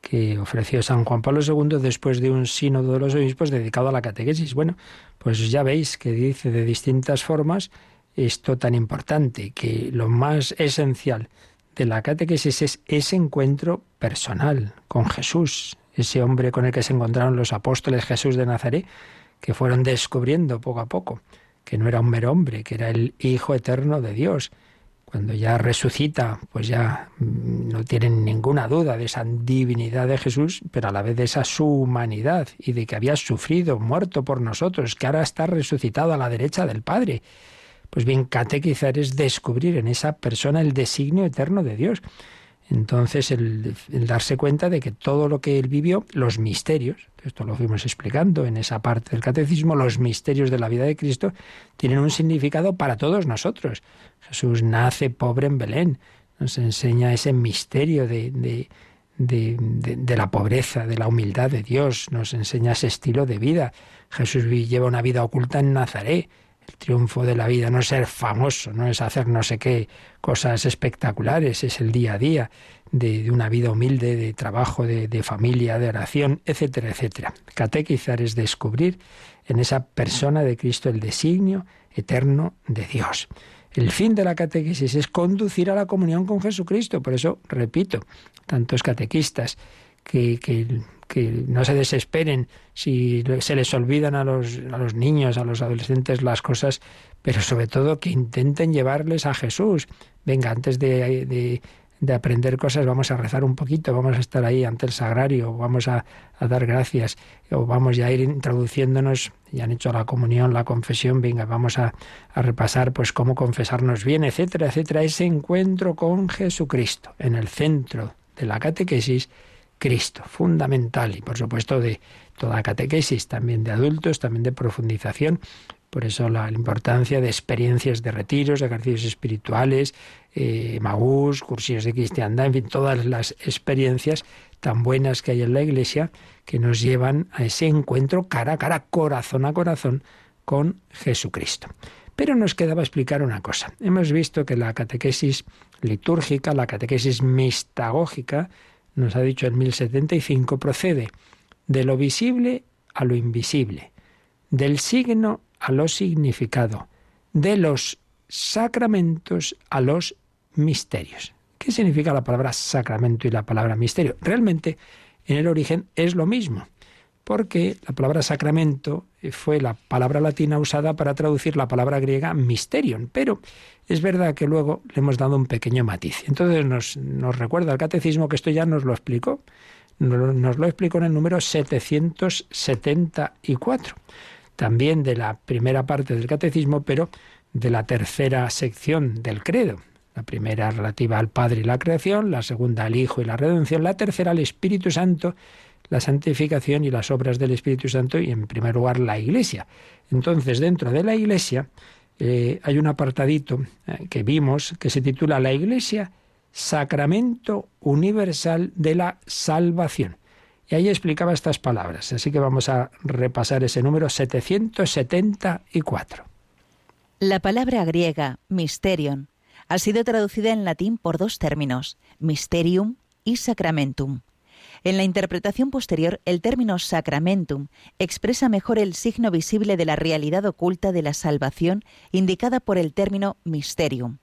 que ofreció San Juan Pablo II después de un sínodo de los obispos dedicado a la catequesis. Bueno, pues ya veis que dice de distintas formas esto tan importante, que lo más esencial de la catequesis es ese encuentro personal con Jesús, ese hombre con el que se encontraron los apóstoles Jesús de Nazaret, que fueron descubriendo poco a poco que no era un mero hombre, que era el Hijo eterno de Dios, cuando ya resucita, pues ya mm, no tienen ninguna duda de esa divinidad de Jesús, pero a la vez de esa su humanidad y de que había sufrido, muerto por nosotros, que ahora está resucitado a la derecha del Padre. Pues bien, catequizar es descubrir en esa persona el designio eterno de Dios. Entonces, el, darse cuenta de que todo lo que él vivió, los misterios, esto lo fuimos explicando en esa parte del catecismo, los misterios de la vida de Cristo tienen un significado para todos nosotros. Jesús nace pobre en Belén, nos enseña ese misterio de, de, de, la pobreza, de la humildad de Dios, nos enseña ese estilo de vida. Jesús lleva una vida oculta en Nazaret. El triunfo de la vida no es ser famoso, no es hacer no sé qué cosas espectaculares, es el día a día de, una vida humilde, de trabajo, de, de, familia, de oración, etcétera, etcétera. Catequizar es descubrir en esa persona de Cristo el designio eterno de Dios. El fin de la catequesis es conducir a la comunión con Jesucristo. Por eso, repito, tantos catequistas que, que, no se desesperen si se les olvidan a los, a los niños, a los adolescentes las cosas, pero sobre todo que intenten llevarles a Jesús. Venga, antes de de aprender cosas, vamos a rezar un poquito, vamos a estar ahí ante el sagrario, vamos a, dar gracias, o vamos ya a ir introduciéndonos, ya han hecho la comunión, la confesión, venga, vamos a, a repasar pues cómo confesarnos bien, etcétera, etcétera, ese encuentro con Jesucristo, en el centro de la catequesis, Cristo, fundamental, y por supuesto de toda catequesis, también de adultos, también de profundización, por eso la, importancia de experiencias de retiros, de ejercicios espirituales, eh, magús, cursillos de cristiandad, en fin, todas las experiencias tan buenas que hay en la Iglesia que nos llevan a ese encuentro cara a cara, corazón a corazón con Jesucristo. Pero nos quedaba explicar una cosa. Hemos visto que la catequesis litúrgica, la catequesis mistagógica, nos ha dicho en 1075, procede de lo visible a lo invisible, del signo a lo significado, de los sacramentos a los misterios. ¿Qué significa la palabra sacramento y la palabra misterio? Realmente en el origen es lo mismo, porque la palabra sacramento fue la palabra latina usada para traducir la palabra griega mysterion, pero es verdad que luego le hemos dado un pequeño matiz. Entonces nos, recuerda el catecismo que esto ya nos lo explicó, nos lo explicó en el número 774 también de la primera parte del catecismo, pero de la tercera sección del credo. La primera relativa al Padre y la creación, la segunda al Hijo y la redención, la tercera al Espíritu Santo, la santificación y las obras del Espíritu Santo y en primer lugar la Iglesia. Entonces, dentro de la Iglesia eh, hay un apartadito eh, que vimos que se titula La Iglesia, Sacramento Universal de la Salvación. Y ahí explicaba estas palabras, así que vamos a repasar ese número 774. La palabra griega mysterion ha sido traducida en latín por dos términos, mysterium y sacramentum. En la interpretación posterior, el término sacramentum expresa mejor el signo visible de la realidad oculta de la salvación indicada por el término mysterium.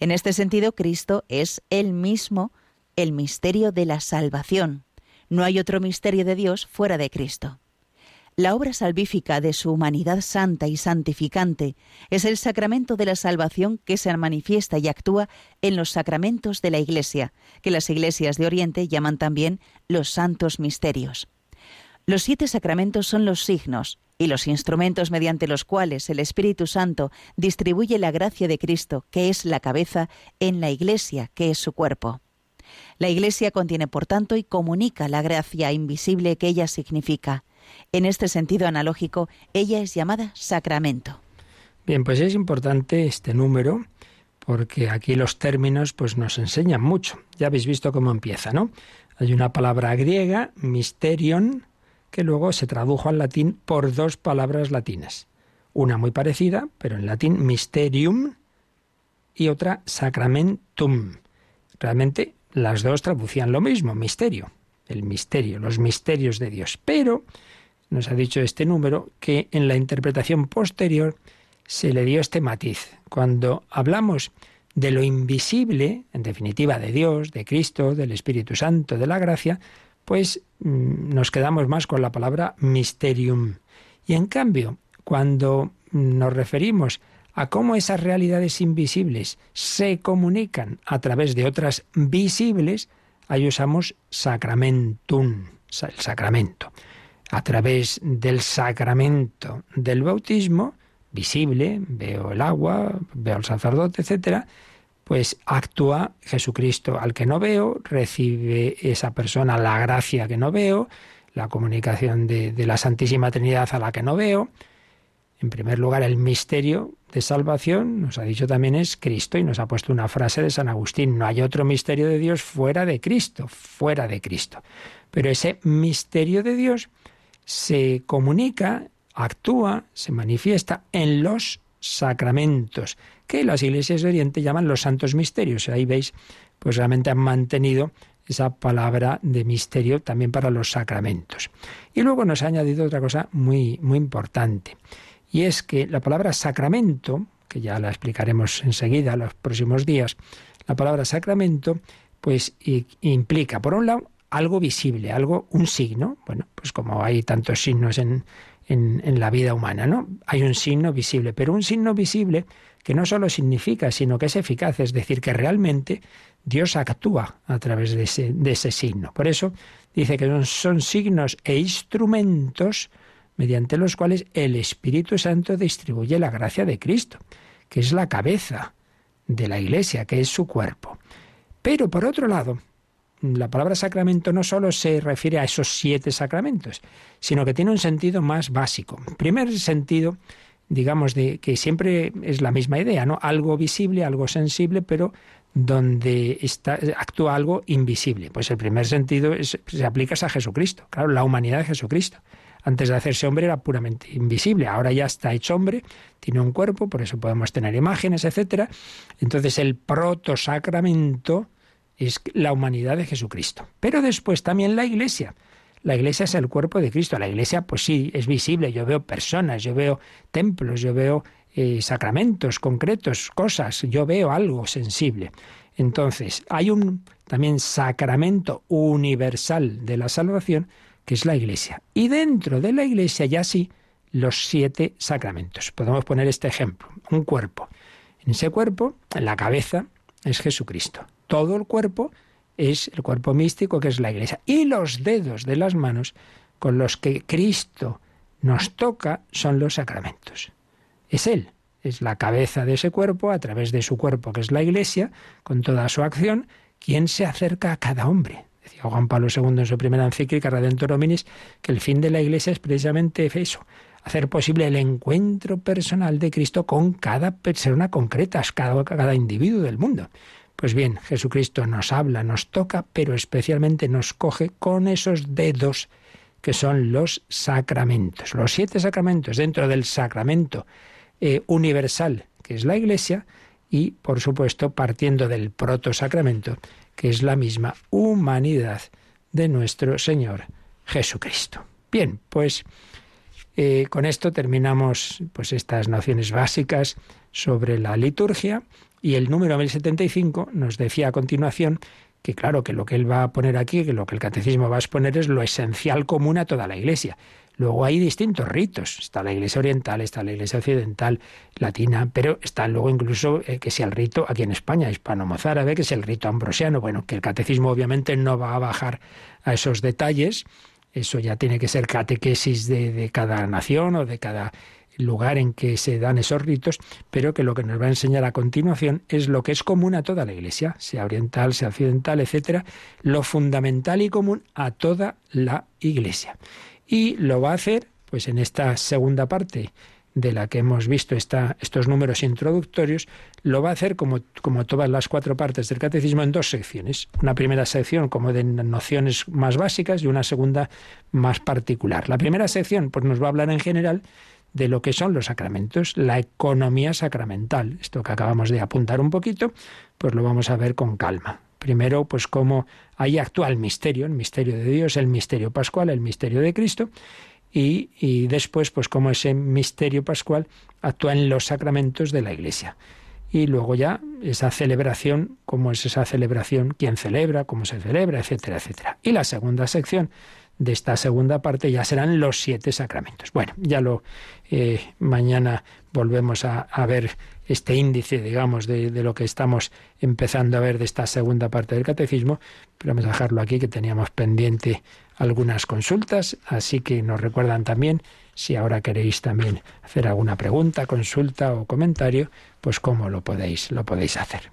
En este sentido, Cristo es el mismo el misterio de la salvación. No hay otro misterio de Dios fuera de Cristo. La obra salvífica de su humanidad santa y santificante es el sacramento de la salvación que se manifiesta y actúa en los sacramentos de la Iglesia, que las iglesias de Oriente llaman también los santos misterios. Los siete sacramentos son los signos y los instrumentos mediante los cuales el Espíritu Santo distribuye la gracia de Cristo, que es la cabeza, en la Iglesia, que es su cuerpo. La Iglesia contiene, por tanto, y comunica la gracia invisible que ella significa. En este sentido analógico, ella es llamada sacramento. Bien, pues es importante este número porque aquí los términos pues nos enseñan mucho. Ya habéis visto cómo empieza, ¿no? Hay una palabra griega, mysterion, que luego se tradujo al latín por dos palabras latinas. Una muy parecida, pero en latín mysterium y otra sacramentum. Realmente las dos traducían lo mismo, misterio, el misterio, los misterios de Dios. Pero nos ha dicho este número que en la interpretación posterior se le dio este matiz. Cuando hablamos de lo invisible, en definitiva de Dios, de Cristo, del Espíritu Santo, de la gracia, pues mm, nos quedamos más con la palabra mysterium. Y en cambio, cuando nos referimos a cómo esas realidades invisibles se comunican a través de otras visibles, ahí usamos sacramentum, el sacramento a través del sacramento del bautismo, visible, veo el agua, veo al sacerdote, etcétera, pues actúa Jesucristo al que no veo, recibe esa persona la gracia que no veo, la comunicación de, de la Santísima Trinidad a la que no veo. En primer lugar, el misterio de salvación, nos ha dicho también, es Cristo y nos ha puesto una frase de San Agustín, no hay otro misterio de Dios fuera de Cristo, fuera de Cristo. Pero ese misterio de Dios se comunica, actúa, se manifiesta en los sacramentos, que las iglesias de Oriente llaman los santos misterios. Ahí veis, pues realmente han mantenido esa palabra de misterio también para los sacramentos. Y luego nos ha añadido otra cosa muy, muy importante, y es que la palabra sacramento, que ya la explicaremos enseguida, los próximos días, la palabra sacramento, pues implica, por un lado, algo visible, algo, un signo. Bueno, pues como hay tantos signos en, en, la vida humana, ¿no? Hay un signo visible, pero un signo visible que no solo significa, sino que es eficaz, es decir, que realmente Dios actúa a través de ese, de ese signo. Por eso dice que son, son signos e instrumentos mediante los cuales el Espíritu Santo distribuye la gracia de Cristo, que es la cabeza de la Iglesia, que es su cuerpo. Pero por otro lado, la palabra sacramento no solo se refiere a esos siete sacramentos, sino que tiene un sentido más básico. Primer sentido, digamos, de que siempre es la misma idea, ¿no? Algo visible, algo sensible, pero donde está, actúa algo invisible. Pues el primer sentido se aplica a Jesucristo, claro, la humanidad de Jesucristo. Antes de hacerse hombre era puramente invisible, ahora ya está hecho hombre, tiene un cuerpo, por eso podemos tener imágenes, etcétera. Entonces el protosacramento es la humanidad de Jesucristo. Pero después también la Iglesia. La Iglesia es el cuerpo de Cristo. La Iglesia, pues sí, es visible. Yo veo personas, yo veo templos, yo veo eh, sacramentos concretos, cosas, yo veo algo sensible. Entonces, hay un también sacramento universal de la salvación, que es la Iglesia. Y dentro de la Iglesia ya sí, los siete sacramentos. Podemos poner este ejemplo, un cuerpo. En ese cuerpo, en la cabeza, es Jesucristo todo el cuerpo es el cuerpo místico que es la iglesia. Y los dedos de las manos con los que Cristo nos toca son los sacramentos. Es Él, es la cabeza de ese cuerpo, a través de su cuerpo, que es la Iglesia, con toda su acción, quien se acerca a cada hombre. Decía Juan Pablo II en su primera encíclica, Redentor Hominis, que el fin de la Iglesia es precisamente eso, hacer posible el encuentro personal de Cristo con cada persona concreta, cada, cada individuo del mundo. Pues bien, Jesucristo nos habla, nos toca, pero especialmente nos coge con esos dedos que son los sacramentos. Los siete sacramentos dentro del sacramento eh, universal, que es la Iglesia, y, por supuesto, partiendo del proto-sacramento, que es la misma humanidad de nuestro Señor Jesucristo. Bien, pues eh, con esto terminamos pues, estas nociones básicas sobre la liturgia y el número 1075 nos decía a continuación que claro, que lo que él va a poner aquí, que lo que el catecismo va a exponer es lo esencial común a toda la Iglesia. Luego hay distintos ritos. Está la iglesia oriental, está la iglesia occidental, latina, pero está luego incluso eh, que sea el rito aquí en España, hispano-mozárabe, que es el rito ambrosiano. Bueno, que el catecismo obviamente no va a bajar a esos detalles. Eso ya tiene que ser catequesis de, de cada nación o de cada lugar en que se dan esos ritos, pero que lo que nos va a enseñar a continuación es lo que es común a toda la Iglesia, sea oriental, sea occidental, etcétera, lo fundamental y común a toda la Iglesia. Y lo va a hacer, pues en esta segunda parte de la que hemos visto estos números introductorios, lo va a hacer como, como todas las cuatro partes del catecismo en dos secciones. Una primera sección como de nociones más básicas y una segunda más particular. La primera sección pues nos va a hablar en general de lo que son los sacramentos, la economía sacramental. Esto que acabamos de apuntar un poquito, pues lo vamos a ver con calma. Primero, pues cómo ahí actúa el misterio, el misterio de Dios, el misterio pascual, el misterio de Cristo, y, y después, pues cómo ese misterio pascual actúa en los sacramentos de la Iglesia. Y luego ya esa celebración, cómo es esa celebración, quién celebra, cómo se celebra, etcétera, etcétera. Y la segunda sección de esta segunda parte ya serán los siete sacramentos. Bueno, ya lo eh, mañana volvemos a, ver este índice, digamos, de, de, lo que estamos empezando a ver de esta segunda parte del catecismo, pero vamos a dejarlo aquí que teníamos pendiente algunas consultas, así que nos recuerdan también si ahora queréis también hacer alguna pregunta, consulta o comentario, pues cómo lo podéis, lo podéis hacer.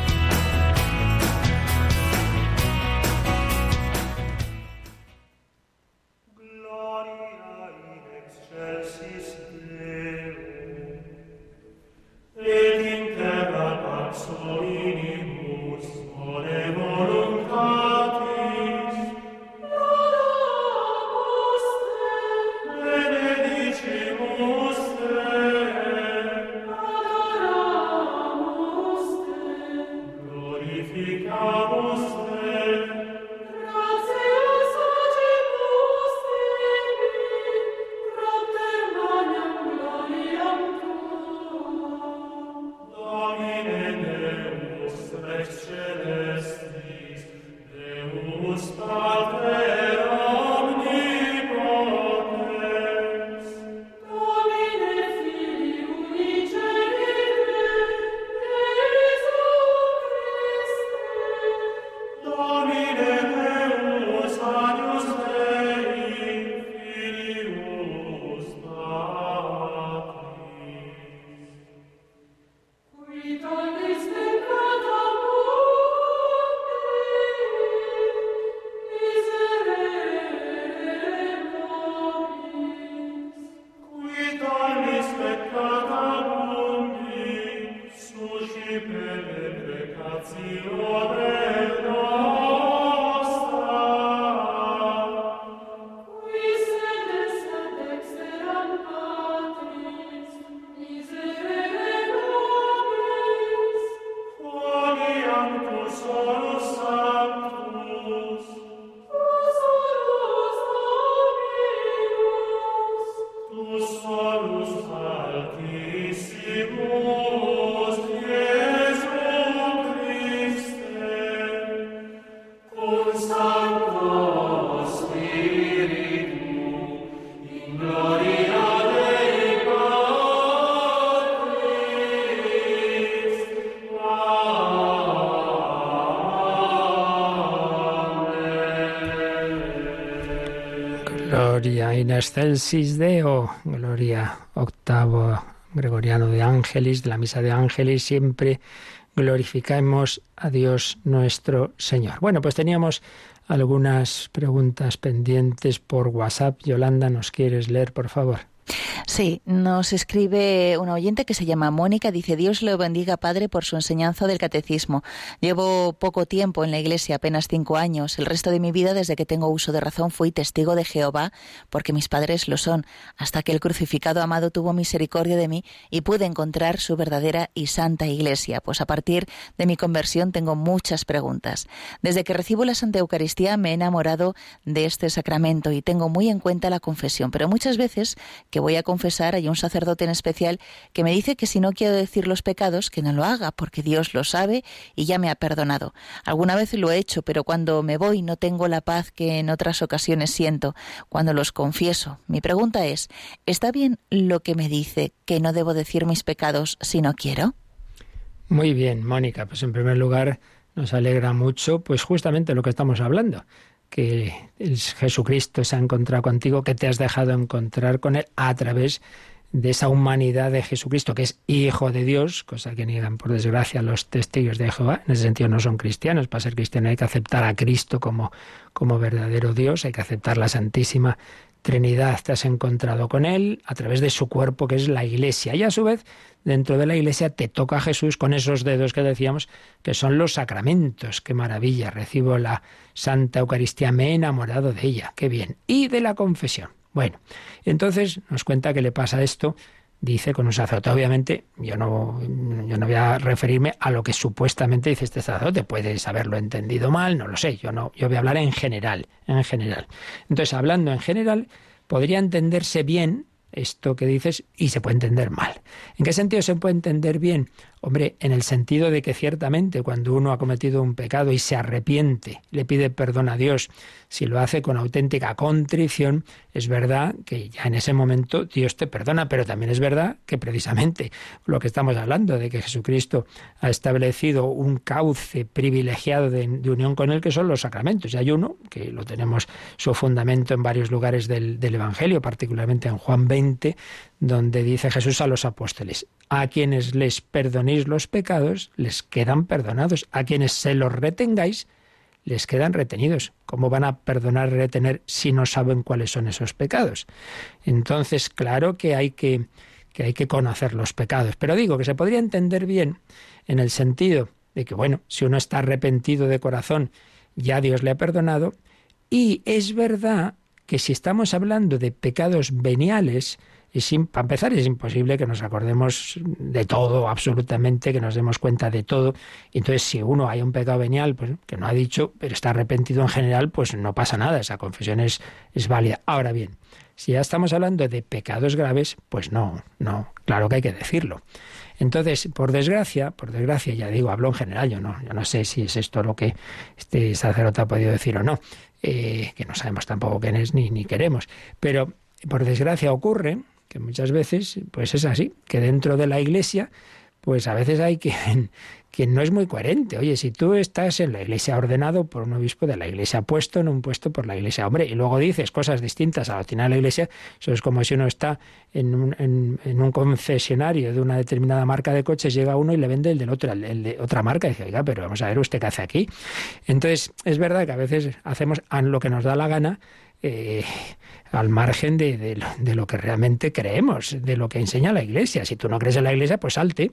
in excelsis Deo, Gloria octavo gregoriano de Ángeles, de la misa de Ángeles, siempre glorificamos a Dios nuestro Señor. Bueno, pues teníamos algunas preguntas pendientes por WhatsApp. Yolanda, ¿nos quieres leer, por favor? Sí, nos escribe una oyente que se llama Mónica, dice Dios le bendiga Padre por su enseñanza del catecismo. Llevo poco tiempo en la iglesia, apenas cinco años. El resto de mi vida, desde que tengo uso de razón, fui testigo de Jehová, porque mis padres lo son, hasta que el crucificado amado tuvo misericordia de mí y pude encontrar su verdadera y santa iglesia. Pues a partir de mi conversión tengo muchas preguntas. Desde que recibo la Santa Eucaristía me he enamorado de este sacramento y tengo muy en cuenta la confesión, pero muchas veces que voy a confesar, hay un sacerdote en especial que me dice que si no quiero decir los pecados, que no lo haga, porque Dios lo sabe y ya me ha perdonado. Alguna vez lo he hecho, pero cuando me voy no tengo la paz que en otras ocasiones siento cuando los confieso. Mi pregunta es, ¿está bien lo que me dice que no debo decir mis pecados si no quiero? Muy bien, Mónica. Pues en primer lugar nos alegra mucho, pues justamente lo que estamos hablando que Jesucristo se ha encontrado contigo, que te has dejado encontrar con Él a través de esa humanidad de Jesucristo, que es Hijo de Dios, cosa que niegan por desgracia los testigos de Jehová. En ese sentido no son cristianos. Para ser cristiano hay que aceptar a Cristo como, como verdadero Dios, hay que aceptar la Santísima Trinidad. Te has encontrado con Él a través de su cuerpo, que es la Iglesia. Y a su vez dentro de la iglesia te toca Jesús con esos dedos que decíamos que son los sacramentos. Qué maravilla, recibo la Santa Eucaristía, me he enamorado de ella, qué bien. Y de la confesión. Bueno, entonces nos cuenta que le pasa esto, dice con un sacerdote. Obviamente, yo no, yo no voy a referirme a lo que supuestamente dice este sacerdote, puede haberlo entendido mal, no lo sé, yo no, yo voy a hablar en general, en general. Entonces, hablando en general, podría entenderse bien esto que dices y se puede entender mal. ¿En qué sentido se puede entender bien? Hombre, en el sentido de que ciertamente cuando uno ha cometido un pecado y se arrepiente, le pide perdón a Dios, si lo hace con auténtica contrición, es verdad que ya en ese momento Dios te perdona, pero también es verdad que precisamente lo que estamos hablando, de que Jesucristo ha establecido un cauce privilegiado de, unión con Él, que son los sacramentos. Y hay uno, que lo tenemos su fundamento en varios lugares del, del Evangelio, particularmente en Juan 20, donde dice Jesús a los apóstoles, a quienes les perdonéis los pecados, les quedan perdonados, a quienes se los retengáis, les quedan retenidos. ¿Cómo van a perdonar y retener si no saben cuáles son esos pecados? Entonces, claro que hay que, que hay que conocer los pecados, pero digo que se podría entender bien en el sentido de que, bueno, si uno está arrepentido de corazón, ya Dios le ha perdonado, y es verdad que si estamos hablando de pecados veniales, y para empezar, es imposible que nos acordemos de todo, absolutamente, que nos demos cuenta de todo. Entonces, si uno hay un pecado venial, pues que no ha dicho, pero está arrepentido en general, pues no pasa nada, esa confesión es, es válida. Ahora bien, si ya estamos hablando de pecados graves, pues no, no, claro que hay que decirlo. Entonces, por desgracia, por desgracia, ya digo, hablo en general, yo no, yo no sé si es esto lo que este sacerdote ha podido decir o no, eh, que no sabemos tampoco quién es ni, ni queremos, pero por desgracia ocurre que muchas veces pues es así, que dentro de la iglesia pues a veces hay quien, quien no es muy coherente. Oye, si tú estás en la iglesia ordenado por un obispo de la iglesia, puesto en un puesto por la iglesia, hombre, y luego dices cosas distintas a la doctrina de la iglesia, eso es como si uno está en un, en, un concesionario de una determinada marca de coches, llega uno y le vende el del otro, el de otra marca, y dice, oiga, pero vamos a ver usted qué hace aquí. Entonces, es verdad que a veces hacemos lo que nos da la gana, eh, al margen de, lo, que realmente creemos, de lo que enseña la Iglesia. Si tú no crees en la Iglesia, pues salte.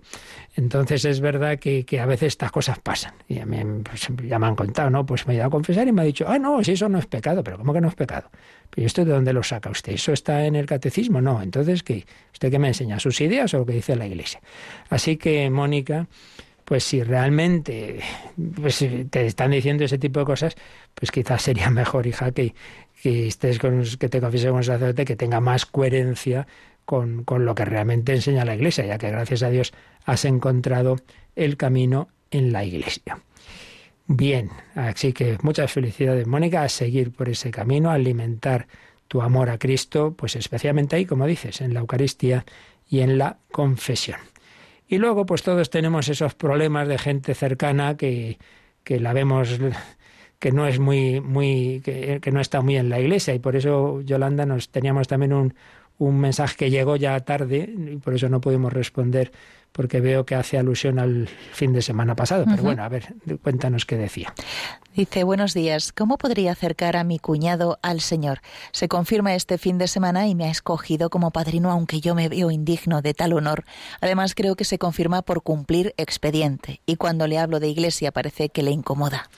Entonces es verdad que, a veces estas cosas pasan. Y a mí pues, ya me han contado, ¿no? Pues me he ido a confesar y me ha dicho, ah, no, si eso no es pecado. Pero ¿cómo que no es pecado? Pero esto de dónde lo saca usted? ¿Eso está en el catecismo? No. Entonces, ¿qué? ¿Usted qué me enseña? ¿Sus ideas o lo que dice la Iglesia? Así que, Mónica, pues si realmente pues, te están diciendo ese tipo de cosas, pues quizás sería mejor, hija, que, que estés con, que te confieses con un sacerdote que tenga más coherencia con, con lo que realmente enseña la Iglesia, ya que gracias a Dios has encontrado el camino en la Iglesia. Bien, así que muchas felicidades, Mónica, a seguir por ese camino, a alimentar tu amor a Cristo, pues especialmente ahí, como dices, en la Eucaristía y en la confesión. Y luego, pues todos tenemos esos problemas de gente cercana que, que la vemos que no es muy, muy, que, que, no está muy en la iglesia. Y por eso, Yolanda, nos teníamos también un, un mensaje que llegó ya tarde y por eso no pudimos responder porque veo que hace alusión al fin de semana pasado. Pero bueno, a ver, cuéntanos qué decía. Dice, buenos días, ¿cómo podría acercar a mi cuñado al Señor? Se confirma este fin de semana y me ha escogido como padrino, aunque yo me veo indigno de tal honor. Además, creo que se confirma por cumplir expediente y cuando le hablo de iglesia parece que le incomoda.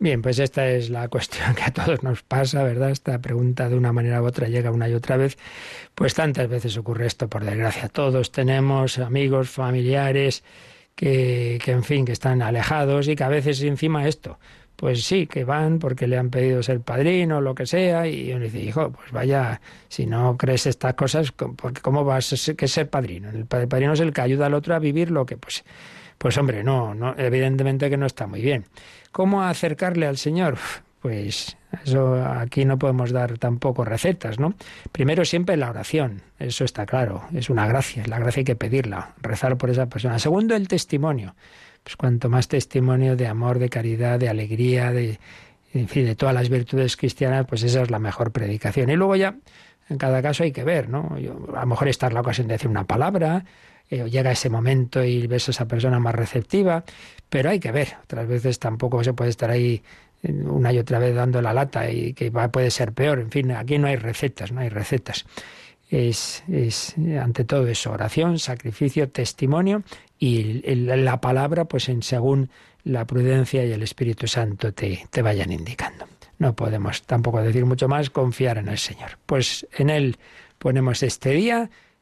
Bien, pues esta es la cuestión que a todos nos pasa, ¿verdad? Esta pregunta de una manera u otra llega una y otra vez. Pues tantas veces ocurre esto, por desgracia. Todos tenemos amigos, familiares que, que en fin, que están alejados y que a veces encima esto, pues sí, que van porque le han pedido ser padrino o lo que sea, y uno dice, hijo, pues vaya, si no crees estas cosas, ¿cómo vas a ser, que ser padrino? El padrino es el que ayuda al otro a vivir lo que, pues, pues hombre, no, no, evidentemente que no está muy bien. ¿Cómo acercarle al Señor? Pues eso aquí no podemos dar tampoco recetas, ¿no? Primero siempre la oración, eso está claro, es una gracia, la gracia hay que pedirla, rezar por esa persona. Segundo, el testimonio. Pues cuanto más testimonio de amor, de caridad, de alegría, de, en fin, de todas las virtudes cristianas, pues esa es la mejor predicación. Y luego ya, en cada caso hay que ver, ¿no? a lo mejor esta es la ocasión de decir una palabra, eh, llega ese momento y ves a esa persona más receptiva, pero hay que ver, otras veces tampoco se puede estar ahí eh, una y otra vez dando la lata y que puede ser peor, en fin, aquí no hay recetas, no hay recetas. Es, es ante todo eso, oración, sacrificio, testimonio y la palabra, pues en según la prudencia y el Espíritu Santo te, te vayan indicando. No podemos tampoco decir mucho más, confiar en el Señor. Pues en Él ponemos este día